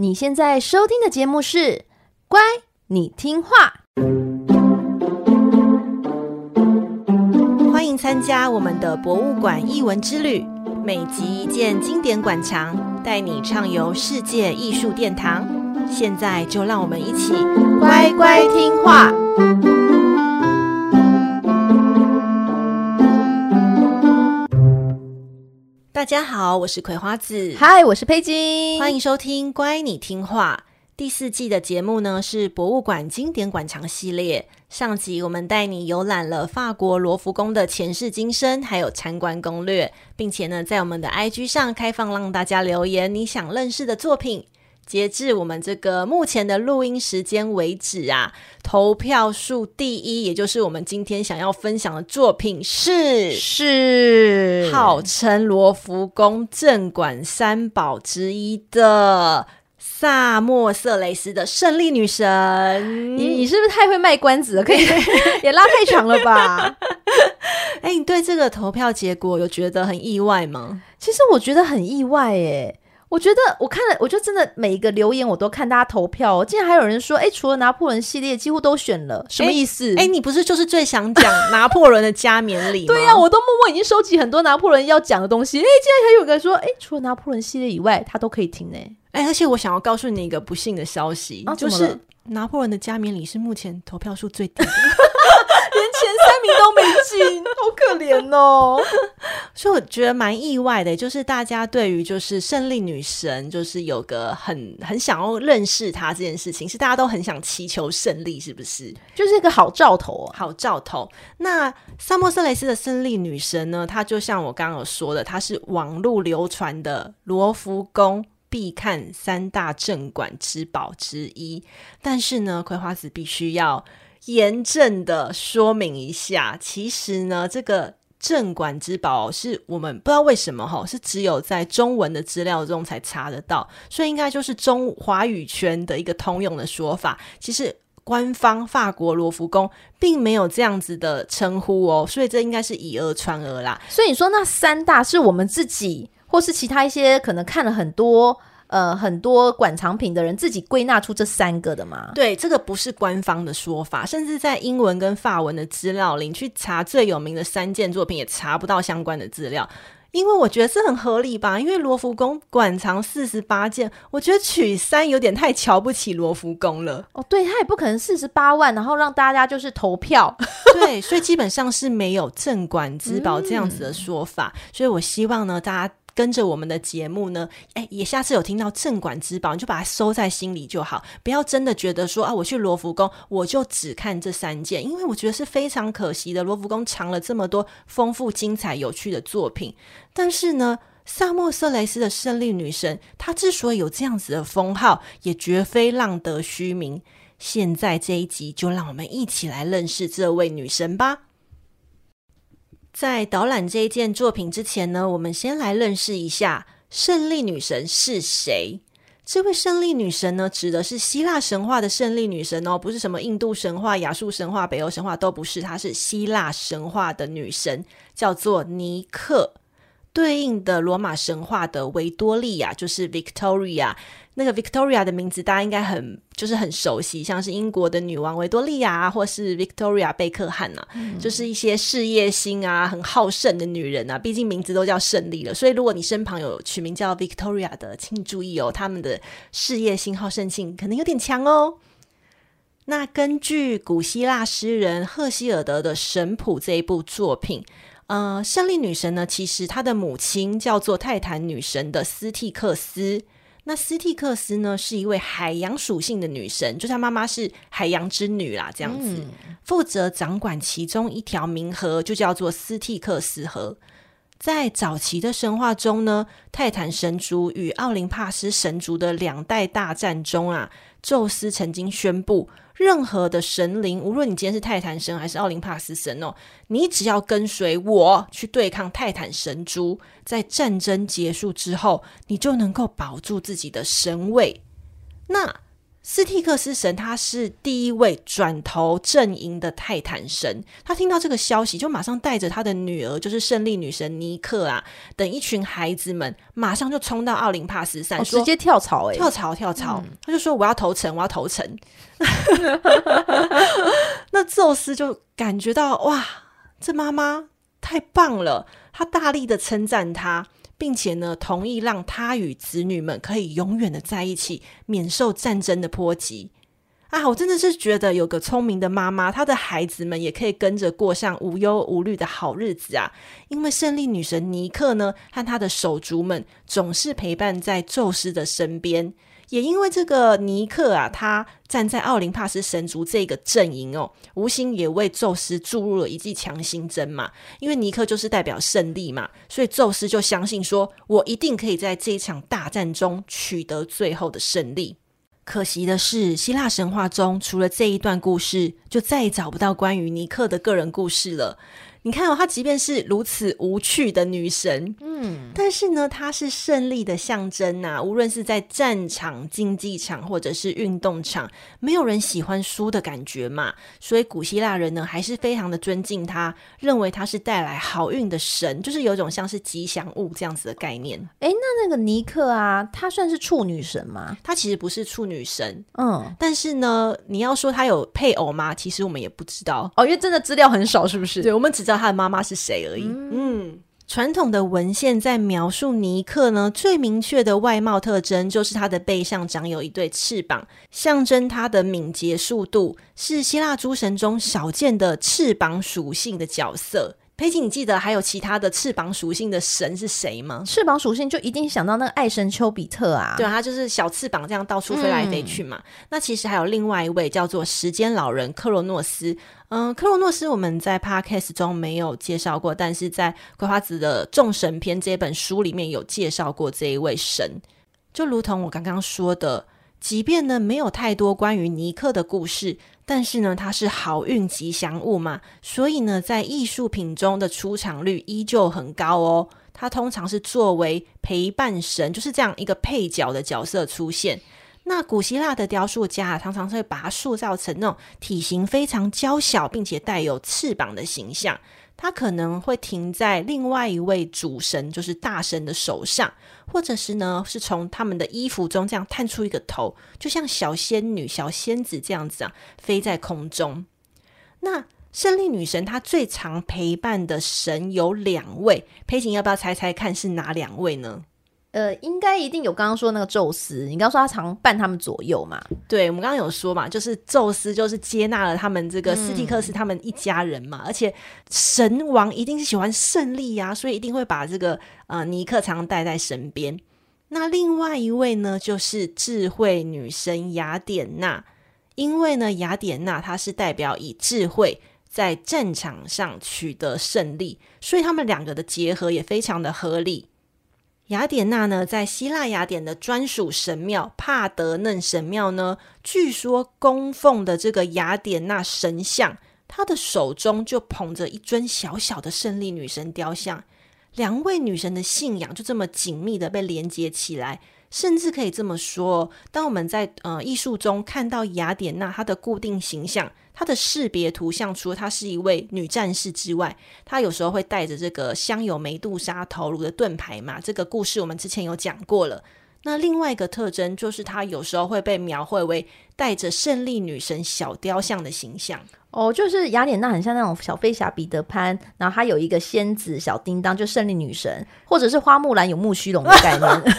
你现在收听的节目是《乖，你听话》，欢迎参加我们的博物馆艺文之旅，每集一件经典馆藏，带你畅游世界艺术殿堂。现在就让我们一起乖乖听话。大家好，我是葵花子。嗨，我是佩金。欢迎收听《乖，你听话》第四季的节目呢，是博物馆经典馆藏系列。上集我们带你游览了法国罗浮宫的前世今生，还有参观攻略，并且呢，在我们的 IG 上开放让大家留言你想认识的作品。截至我们这个目前的录音时间为止啊，投票数第一，也就是我们今天想要分享的作品是是号称罗浮宫镇馆三宝之一的萨莫瑟雷斯的胜利女神。你你是不是太会卖关子了？可以 也拉太长了吧？哎、欸，你对这个投票结果有觉得很意外吗？其实我觉得很意外耶。我觉得我看了，我就真的每一个留言我都看大家投票，竟然还有人说，哎，除了拿破仑系列，几乎都选了，什么意思？哎，你不是就是最想讲拿破仑的加冕礼吗？对呀、啊，我都默默已经收集很多拿破仑要讲的东西，哎，竟然还有个人说，哎，除了拿破仑系列以外，他都可以听呢。哎，而且我想要告诉你一个不幸的消息，啊、就是拿破仑的加冕礼是目前投票数最低的。前三名都没进，好可怜哦。所以我觉得蛮意外的，就是大家对于就是胜利女神，就是有个很很想要认识她这件事情，是大家都很想祈求胜利，是不是？就是一个好兆头啊，好兆头。那萨莫色雷斯的胜利女神呢？她就像我刚刚有说的，她是网络流传的罗浮宫必看三大镇馆之宝之一。但是呢，葵花子必须要。严正的说明一下，其实呢，这个镇馆之宝是我们不知道为什么哈，是只有在中文的资料中才查得到，所以应该就是中华语圈的一个通用的说法。其实官方法国罗浮宫并没有这样子的称呼哦，所以这应该是以讹传讹啦。所以你说那三大是我们自己，或是其他一些可能看了很多。呃，很多馆藏品的人自己归纳出这三个的吗？对，这个不是官方的说法，甚至在英文跟法文的资料里，去查最有名的三件作品也查不到相关的资料。因为我觉得这很合理吧，因为罗浮宫馆藏四十八件，我觉得取三有点太瞧不起罗浮宫了。哦，对，他也不可能四十八万，然后让大家就是投票。对，所以基本上是没有镇馆之宝这样子的说法。嗯、所以我希望呢，大家。跟着我们的节目呢，哎，也下次有听到镇馆之宝，你就把它收在心里就好，不要真的觉得说啊，我去罗浮宫我就只看这三件，因为我觉得是非常可惜的。罗浮宫藏了这么多丰富、精彩、有趣的作品，但是呢，萨莫色雷斯的胜利女神，她之所以有这样子的封号，也绝非浪得虚名。现在这一集就让我们一起来认识这位女神吧。在导览这一件作品之前呢，我们先来认识一下胜利女神是谁。这位胜利女神呢，指的是希腊神话的胜利女神哦，不是什么印度神话、亚述神话、北欧神话都不是，她是希腊神话的女神，叫做尼克。对应的罗马神话的维多利亚就是 Victoria。那个 Victoria 的名字大家应该很就是很熟悉，像是英国的女王维多利亚，或是 Victoria 贝克汉呐、啊，嗯、就是一些事业心啊、很好胜的女人啊。毕竟名字都叫胜利了，所以如果你身旁有取名叫 Victoria 的，请注意哦，他们的事业心、好胜性可能有点强哦。那根据古希腊诗人赫西尔德的《神谱》这一部作品，呃，胜利女神呢，其实她的母亲叫做泰坦女神的斯蒂克斯。那斯蒂克斯呢，是一位海洋属性的女神，就她妈妈是海洋之女啦，这样子，嗯、负责掌管其中一条冥河，就叫做斯蒂克斯河。在早期的神话中呢，泰坦神族与奥林帕斯神族的两代大战中啊，宙斯曾经宣布，任何的神灵，无论你今天是泰坦神还是奥林帕斯神哦，你只要跟随我去对抗泰坦神族，在战争结束之后，你就能够保住自己的神位。那斯蒂克斯神他是第一位转投阵营的泰坦神，他听到这个消息，就马上带着他的女儿，就是胜利女神尼克啊，等一群孩子们，马上就冲到奥林帕斯山，哦、直接跳槽哎、欸，跳槽跳槽，嗯、他就说我要投诚，我要投诚。那宙斯就感觉到哇，这妈妈太棒了，他大力的称赞她。并且呢，同意让他与子女们可以永远的在一起，免受战争的波及。啊，我真的是觉得有个聪明的妈妈，她的孩子们也可以跟着过上无忧无虑的好日子啊！因为胜利女神尼克呢，和她的手足们总是陪伴在宙斯的身边。也因为这个尼克啊，他站在奥林帕斯神族这个阵营哦，无心也为宙斯注入了一剂强心针嘛。因为尼克就是代表胜利嘛，所以宙斯就相信说，我一定可以在这一场大战中取得最后的胜利。可惜的是，希腊神话中除了这一段故事，就再也找不到关于尼克的个人故事了。你看哦，她即便是如此无趣的女神，嗯，但是呢，她是胜利的象征呐。无论是在战场、竞技场，或者是运动场，没有人喜欢输的感觉嘛。所以古希腊人呢，还是非常的尊敬她，认为她是带来好运的神，就是有种像是吉祥物这样子的概念。诶，那那个尼克啊，她算是处女神吗？她其实不是处女神，嗯，但是呢，你要说她有配偶吗？其实我们也不知道哦，因为真的资料很少，是不是？对，我们只知道。他的妈妈是谁而已。嗯，传统的文献在描述尼克呢，最明确的外貌特征就是他的背上长有一对翅膀，象征他的敏捷速度，是希腊诸神中少见的翅膀属性的角色。佩奇，你记得还有其他的翅膀属性的神是谁吗？翅膀属性就一定想到那个爱神丘比特啊，对啊，他就是小翅膀这样到处飞来飞去嘛。嗯、那其实还有另外一位叫做时间老人克罗诺斯。嗯，克罗诺斯我们在 Podcast 中没有介绍过，但是在《葵花子的众神篇》这本书里面有介绍过这一位神。就如同我刚刚说的，即便呢没有太多关于尼克的故事。但是呢，它是好运吉祥物嘛，所以呢，在艺术品中的出场率依旧很高哦。它通常是作为陪伴神，就是这样一个配角的角色出现。那古希腊的雕塑家常常会把它塑造成那种体型非常娇小，并且带有翅膀的形象。他可能会停在另外一位主神，就是大神的手上，或者是呢，是从他们的衣服中这样探出一个头，就像小仙女、小仙子这样子啊，飞在空中。那胜利女神她最常陪伴的神有两位，裴锦要不要猜猜看是哪两位呢？呃，应该一定有刚刚说那个宙斯，你刚刚说他常伴他们左右嘛？对，我们刚刚有说嘛，就是宙斯就是接纳了他们这个斯蒂克斯他们一家人嘛，嗯、而且神王一定是喜欢胜利呀、啊，所以一定会把这个呃尼克常带在身边。那另外一位呢，就是智慧女神雅典娜，因为呢雅典娜她是代表以智慧在战场上取得胜利，所以他们两个的结合也非常的合理。雅典娜呢，在希腊雅典的专属神庙帕德嫩神庙呢，据说供奉的这个雅典娜神像，她的手中就捧着一尊小小的胜利女神雕像，两位女神的信仰就这么紧密的被连接起来。甚至可以这么说，当我们在呃艺术中看到雅典娜她的固定形象，她的识别图像，除了她是一位女战士之外，她有时候会带着这个镶有梅杜莎头颅的盾牌嘛。这个故事我们之前有讲过了。那另外一个特征就是，她有时候会被描绘为带着胜利女神小雕像的形象。哦，就是雅典娜很像那种小飞侠彼得潘，然后她有一个仙子小叮当，就胜利女神，或者是花木兰有木须龙的概念。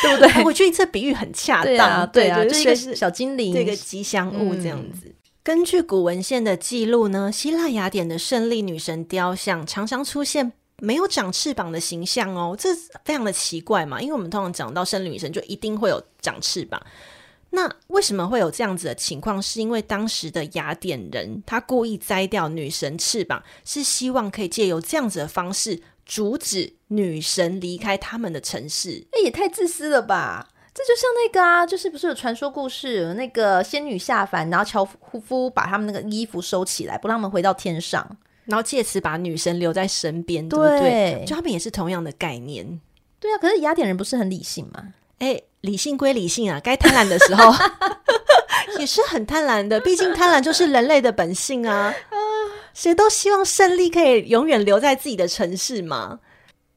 对不对？我觉得这比喻很恰当。对啊，对啊，就是一个小精灵，这个吉祥物这样子。嗯、根据古文献的记录呢，希腊雅典的胜利女神雕像常常出现没有长翅膀的形象哦，这非常的奇怪嘛。因为我们通常讲到胜利女神，就一定会有长翅膀。那为什么会有这样子的情况？是因为当时的雅典人他故意摘掉女神翅膀，是希望可以借由这样子的方式。阻止女神离开他们的城市。哎，也太自私了吧！这就像那个啊，就是不是有传说故事，那个仙女下凡，然后樵夫把他们那个衣服收起来，不让他们回到天上，然后借此把女神留在身边，对不对？就他们也是同样的概念。对啊，可是雅典人不是很理性吗？哎，理性归理性啊，该贪婪的时候 也是很贪婪的。毕竟贪婪就是人类的本性啊！谁都希望胜利可以永远留在自己的城市嘛。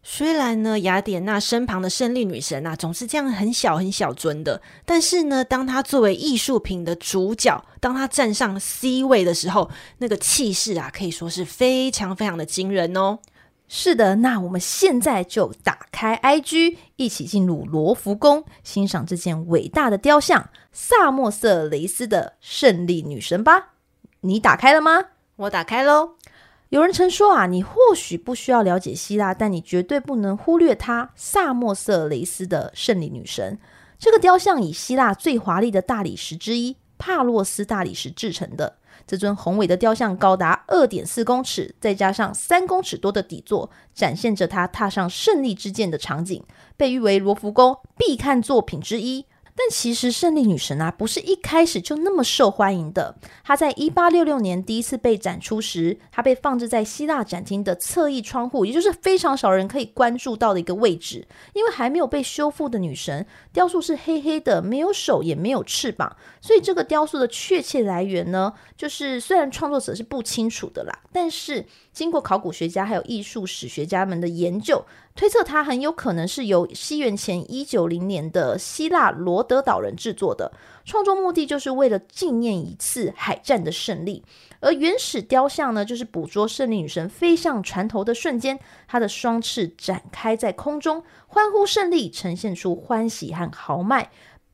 虽然呢，雅典娜身旁的胜利女神啊，总是这样很小很小尊的，但是呢，当她作为艺术品的主角，当她站上 C 位的时候，那个气势啊，可以说是非常非常的惊人哦。是的，那我们现在就打开 IG，一起进入罗浮宫，欣赏这件伟大的雕像——萨莫瑟雷斯的胜利女神吧。你打开了吗？我打开喽。有人曾说啊，你或许不需要了解希腊，但你绝对不能忽略她——萨莫色雷斯的胜利女神。这个雕像以希腊最华丽的大理石之一——帕洛斯大理石制成的。这尊宏伟的雕像高达二点四公尺，再加上三公尺多的底座，展现着他踏上胜利之剑的场景，被誉为罗浮宫必看作品之一。但其实胜利女神啊，不是一开始就那么受欢迎的。她在一八六六年第一次被展出时，她被放置在希腊展厅的侧翼窗户，也就是非常少人可以关注到的一个位置。因为还没有被修复的女神雕塑是黑黑的，没有手也没有翅膀，所以这个雕塑的确切来源呢，就是虽然创作者是不清楚的啦，但是经过考古学家还有艺术史学家们的研究。推测它很有可能是由西元前一九零年的希腊罗德岛人制作的，创作目的就是为了纪念一次海战的胜利。而原始雕像呢，就是捕捉胜利女神飞向船头的瞬间，她的双翅展开在空中，欢呼胜利，呈现出欢喜和豪迈，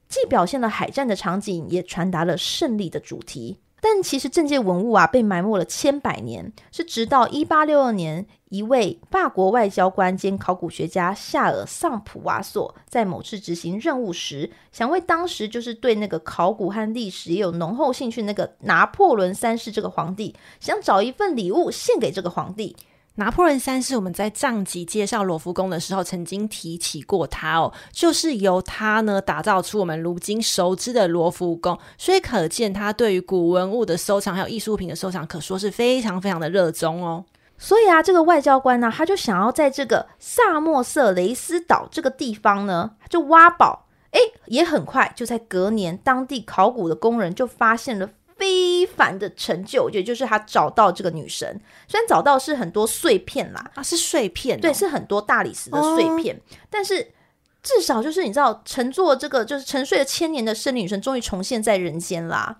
既表现了海战的场景，也传达了胜利的主题。但其实政界文物啊，被埋没了千百年，是直到一八六二年，一位法国外交官兼考古学家夏尔·桑普瓦索在某次执行任务时，想为当时就是对那个考古和历史也有浓厚兴趣那个拿破仑三世这个皇帝，想找一份礼物献给这个皇帝。拿破仑三世，我们在上集介绍罗浮宫的时候曾经提起过他哦，就是由他呢打造出我们如今熟知的罗浮宫，所以可见他对于古文物的收藏还有艺术品的收藏，可说是非常非常的热衷哦。所以啊，这个外交官呢，他就想要在这个萨莫色雷斯岛这个地方呢，就挖宝，诶，也很快就在隔年，当地考古的工人就发现了。非凡的成就，我觉得就是他找到这个女神。虽然找到是很多碎片啦，啊，是碎片，哦，对，是很多大理石的碎片，哦，但是至少就是你知道，乘坐这个就是沉睡了千年的胜利女神，终于重现在人间啦。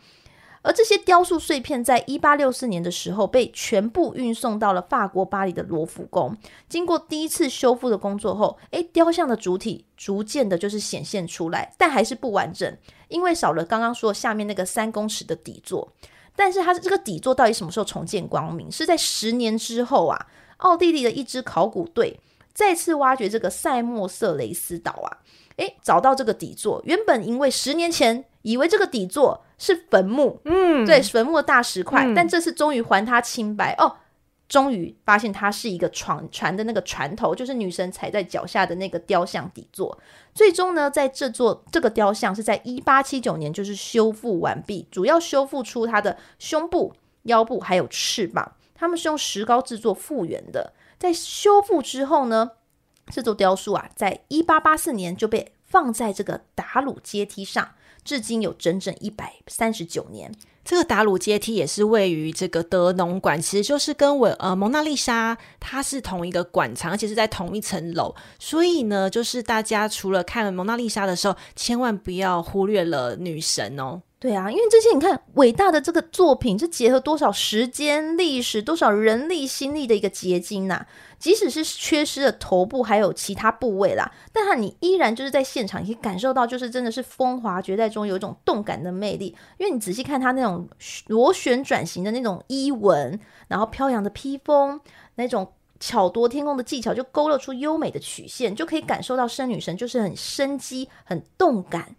而这些雕塑碎片，在一八六四年的时候，被全部运送到了法国巴黎的罗浮宫。经过第一次修复的工作后，诶，雕像的主体逐渐的就是显现出来，但还是不完整，因为少了刚刚说下面那个三公尺的底座。但是它这个底座到底什么时候重见光明？是在十年之后啊，奥地利的一支考古队再次挖掘这个塞莫色雷斯岛啊，诶，找到这个底座。原本因为十年前以为这个底座。是坟墓，嗯，对，坟墓的大石块，嗯，但这次终于还他清白哦，终于发现它是一个船船的那个船头，就是女神踩在脚下的那个雕像底座。最终呢，在这座这个雕像是在一八七九年就是修复完毕，主要修复出它的胸部、腰部还有翅膀，他们是用石膏制作复原的。在修复之后呢，这座雕塑啊，在一八八四年就被放在这个达鲁阶梯上。至今有整整一百三十九年。这个达鲁阶梯也是位于这个德农馆，其实就是跟我呃蒙娜丽莎它是同一个馆藏，而且是在同一层楼。所以呢，就是大家除了看蒙娜丽莎的时候，千万不要忽略了女神哦。对啊，因为这些你看伟大的这个作品，是结合多少时间、历史、多少人力心力的一个结晶呐、啊。即使是缺失了头部还有其他部位啦，但它你依然就是在现场，你可以感受到就是真的是风华绝代中有一种动感的魅力。因为你仔细看它那种螺旋转型的那种衣纹，然后飘扬的披风，那种巧夺天工的技巧，就勾勒出优美的曲线，就可以感受到生女神就是很生机、很动感，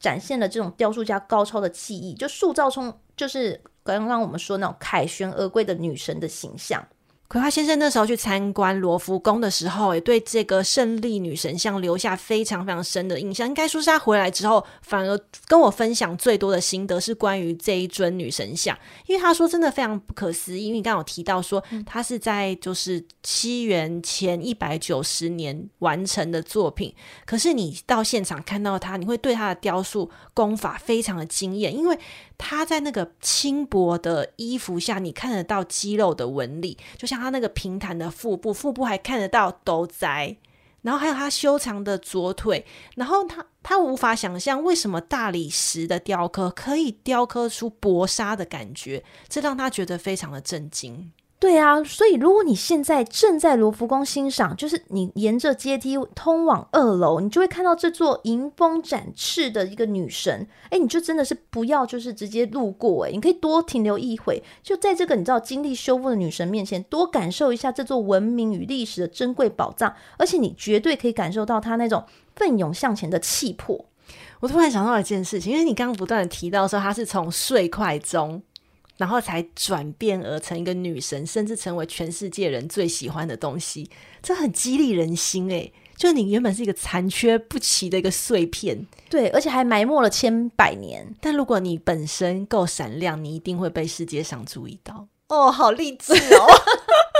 展现了这种雕塑家高超的技艺，就塑造出就是刚刚我们说那种凯旋而归的女神的形象。葵花先生那时候去参观罗浮宫的时候，也对这个胜利女神像留下非常非常深的印象。应该说是他回来之后，反而跟我分享最多的心得是关于这一尊女神像，因为他说真的非常不可思议。因为你刚刚有提到说，他是在就是西元前一百九十年完成的作品，可是你到现场看到他，你会对他的雕塑功法非常的惊艳，因为他在那个轻薄的衣服下，你看得到肌肉的纹理，就像他那个平坦的腹部，腹部还看得到斗宅，然后还有他修长的左腿，然后他他无法想象为什么大理石的雕刻可以雕刻出薄纱的感觉，这让他觉得非常的震惊。对啊，所以如果你现在正在罗浮宫欣赏，就是你沿着阶梯通往二楼，你就会看到这座迎风展翅的一个女神。哎，你就真的是不要就是直接路过，哎，你可以多停留一会，就在这个你知道经历修复的女神面前，多感受一下这座文明与历史的珍贵宝藏，而且你绝对可以感受到她那种奋勇向前的气魄。我突然想到一件事情，因为你刚刚不断的提到说她是从碎块中。然后才转变而成一个女神，甚至成为全世界人最喜欢的东西，这很激励人心诶，就你原本是一个残缺不齐的一个碎片，对，而且还埋没了千百年。但如果你本身够闪亮，你一定会被世界上注意到。哦，好励志哦，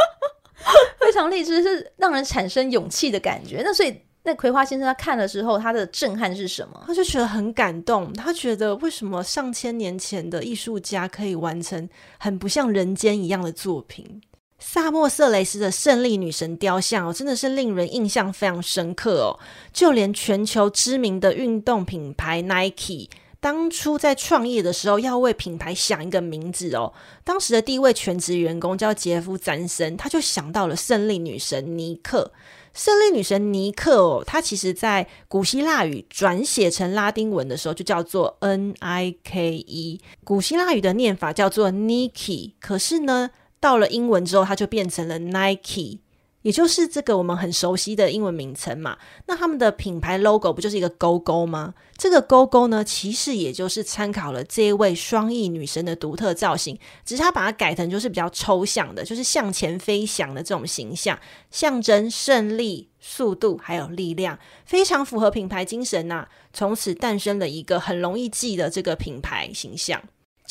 非常励志，是让人产生勇气的感觉。那所以。那葵花先生他看的时候，他的震撼是什么？他就觉得很感动。他觉得为什么上千年前的艺术家可以完成很不像人间一样的作品？萨莫色雷斯的胜利女神雕像哦，真的是令人印象非常深刻哦。就连全球知名的运动品牌 Nike，当初在创业的时候要为品牌想一个名字哦，当时的第一位全职员工叫杰夫·詹森，他就想到了胜利女神尼克。胜利女神尼克哦，她其实在古希腊语转写成拉丁文的时候就叫做 N I K E，古希腊语的念法叫做 Nike，可是呢，到了英文之后，它就变成了 Nike。也就是这个我们很熟悉的英文名称嘛，那他们的品牌 logo 不就是一个勾勾吗？这个勾勾呢，其实也就是参考了这一位双翼女神的独特造型，只是他把它改成就是比较抽象的，就是向前飞翔的这种形象，象征胜利、速度还有力量，非常符合品牌精神呐、从此诞生了一个很容易记的这个品牌形象。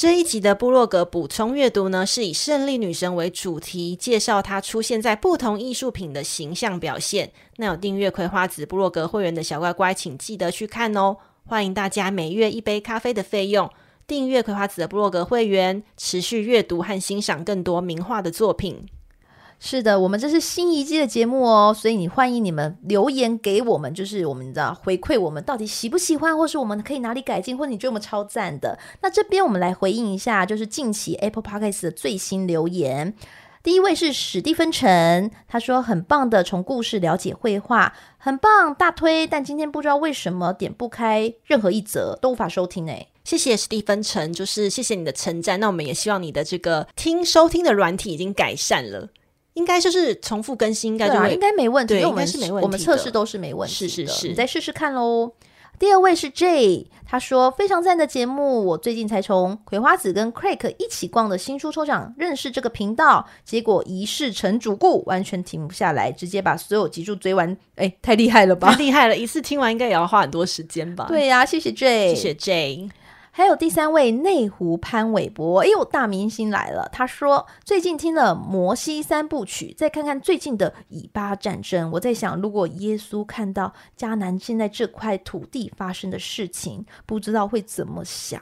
这一集的部落格补充阅读呢，是以胜利女神为主题，介绍她出现在不同艺术品的形象表现。那有订阅葵花籽部落格会员的小乖乖，请记得去看哦。欢迎大家每月一杯咖啡的费用，订阅葵花籽的部落格会员，持续阅读和欣赏更多名画的作品。是的，我们这是新一季的节目哦，所以你欢迎你们留言给我们，就是我们的回馈我们到底喜不喜欢，或是我们可以哪里改进，或者你觉得我们超赞的。那这边我们来回应一下，就是近期 Apple Podcast 的最新留言。第一位是史蒂芬陈，他说很棒的从故事了解绘画，很棒大推。但今天不知道为什么点不开任何一则，都无法收听诶。谢谢史蒂芬陈，就是谢谢你的称赞。那我们也希望你的这个听收听的软体已经改善了。应该就是重复更新，应该就会、啊、应该没问题。对，应该是没问题。我们测试都是没问题。是是是，你再试试看喽。第二位是 J，他说非常赞的节目，我最近才从葵花籽跟 Craig 一起逛的新书抽奖认识这个频道，结果一试成主顾，完全停不下来，直接把所有集数追完。哎，太厉害了吧！太厉害了，一次听完应该也要花很多时间吧？对呀、啊，谢谢 J，谢谢 J。还有第三位内湖潘玮柏，哎呦，大明星来了！他说最近听了摩西三部曲，再看看最近的以巴战争，我在想，如果耶稣看到迦南现在这块土地发生的事情，不知道会怎么想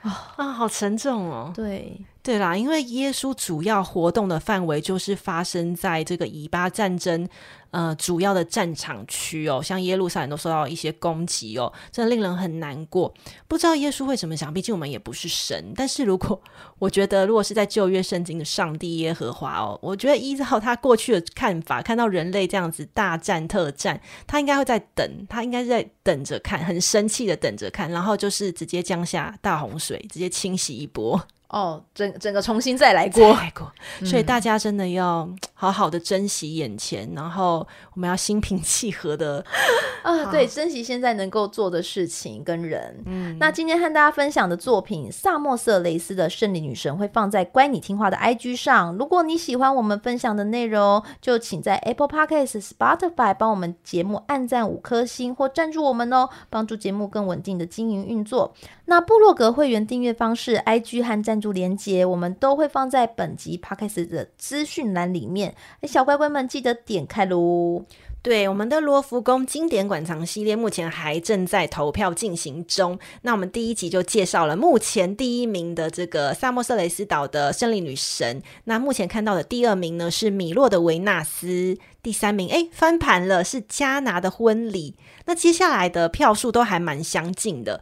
啊？啊，好沉重哦。对。对啦，因为耶稣主要活动的范围就是发生在这个以巴战争，呃，主要的战场区哦，像耶路撒冷都受到一些攻击哦，真的令人很难过。不知道耶稣会怎么想，毕竟我们也不是神。但是如果我觉得，如果是在旧约圣经的上帝耶和华哦，我觉得依照他过去的看法，看到人类这样子大战特战，他应该会在等，他应该是在等着看，很生气的等着看，然后就是直接降下大洪水，直接清洗一波。哦，整整个重新再来过，来过，所以大家真的要好好的珍惜眼前，嗯、然后我们要心平气和的 啊，对，珍惜现在能够做的事情跟人。嗯，那今天和大家分享的作品《萨默瑟雷斯的胜利女神》会放在乖你听话的 IG 上。如果你喜欢我们分享的内容，就请在 Apple Podcast、Spotify 帮我们节目按赞五颗星或赞助我们哦，帮助节目更稳定的经营运作。那部落格会员订阅方式、IG 和赞助连接，我们都会放在本集 Podcast 的资讯栏里面。哎小乖乖们记得点开喽！对，我们的罗浮宫经典馆藏系列目前还正在投票进行中。那我们第一集就介绍了目前第一名的这个萨默瑟雷斯岛的胜利女神。那目前看到的第二名呢是米洛的维纳斯，第三名诶翻盘了是加拿的婚礼。那接下来的票数都还蛮相近的。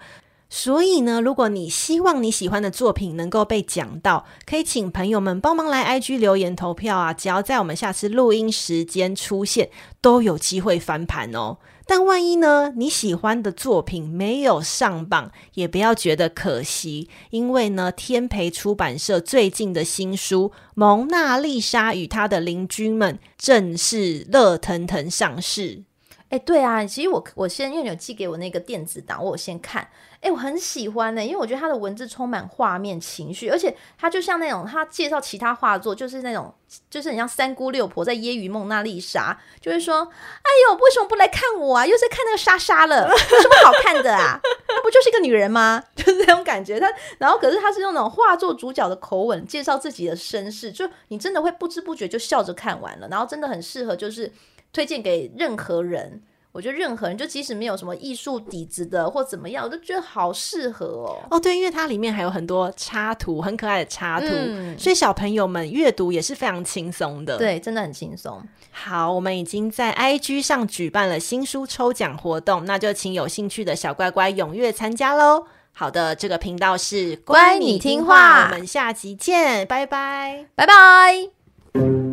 所以呢，如果你希望你喜欢的作品能够被讲到，可以请朋友们帮忙来 IG 留言投票啊！只要在我们下次录音时间出现，都有机会翻盘哦。但万一呢，你喜欢的作品没有上榜，也不要觉得可惜，因为呢，天培出版社最近的新书《蒙娜丽莎与她的邻居们》正式热腾腾上市。哎，对啊，其实我我先因为有寄给我那个电子档，我先看。哎，我很喜欢呢、因为我觉得他的文字充满画面情绪，而且他就像那种他介绍其他画作，就是那种就是很像三姑六婆在揶揄蒙娜丽莎，就会说：“哎呦，为什么不来看我啊？又在看那个莎莎了，有什么好看的啊？那不就是一个女人吗？就是那种感觉。”他然后可是他是用那种画作主角的口吻介绍自己的身世，就你真的会不知不觉就笑着看完了，然后真的很适合就是推荐给任何人。我觉得任何人，就即使没有什么艺术底子的或怎么样，我都觉得好适合哦。哦，对，因为它里面还有很多插图，很可爱的插图，嗯、所以小朋友们阅读也是非常轻松的。对，真的很轻松。好，我们已经在 IG 上举办了新书抽奖活动，那就请有兴趣的小乖乖踊跃参加喽。好的，这个频道是乖你听话，我们下集见，拜拜，拜拜。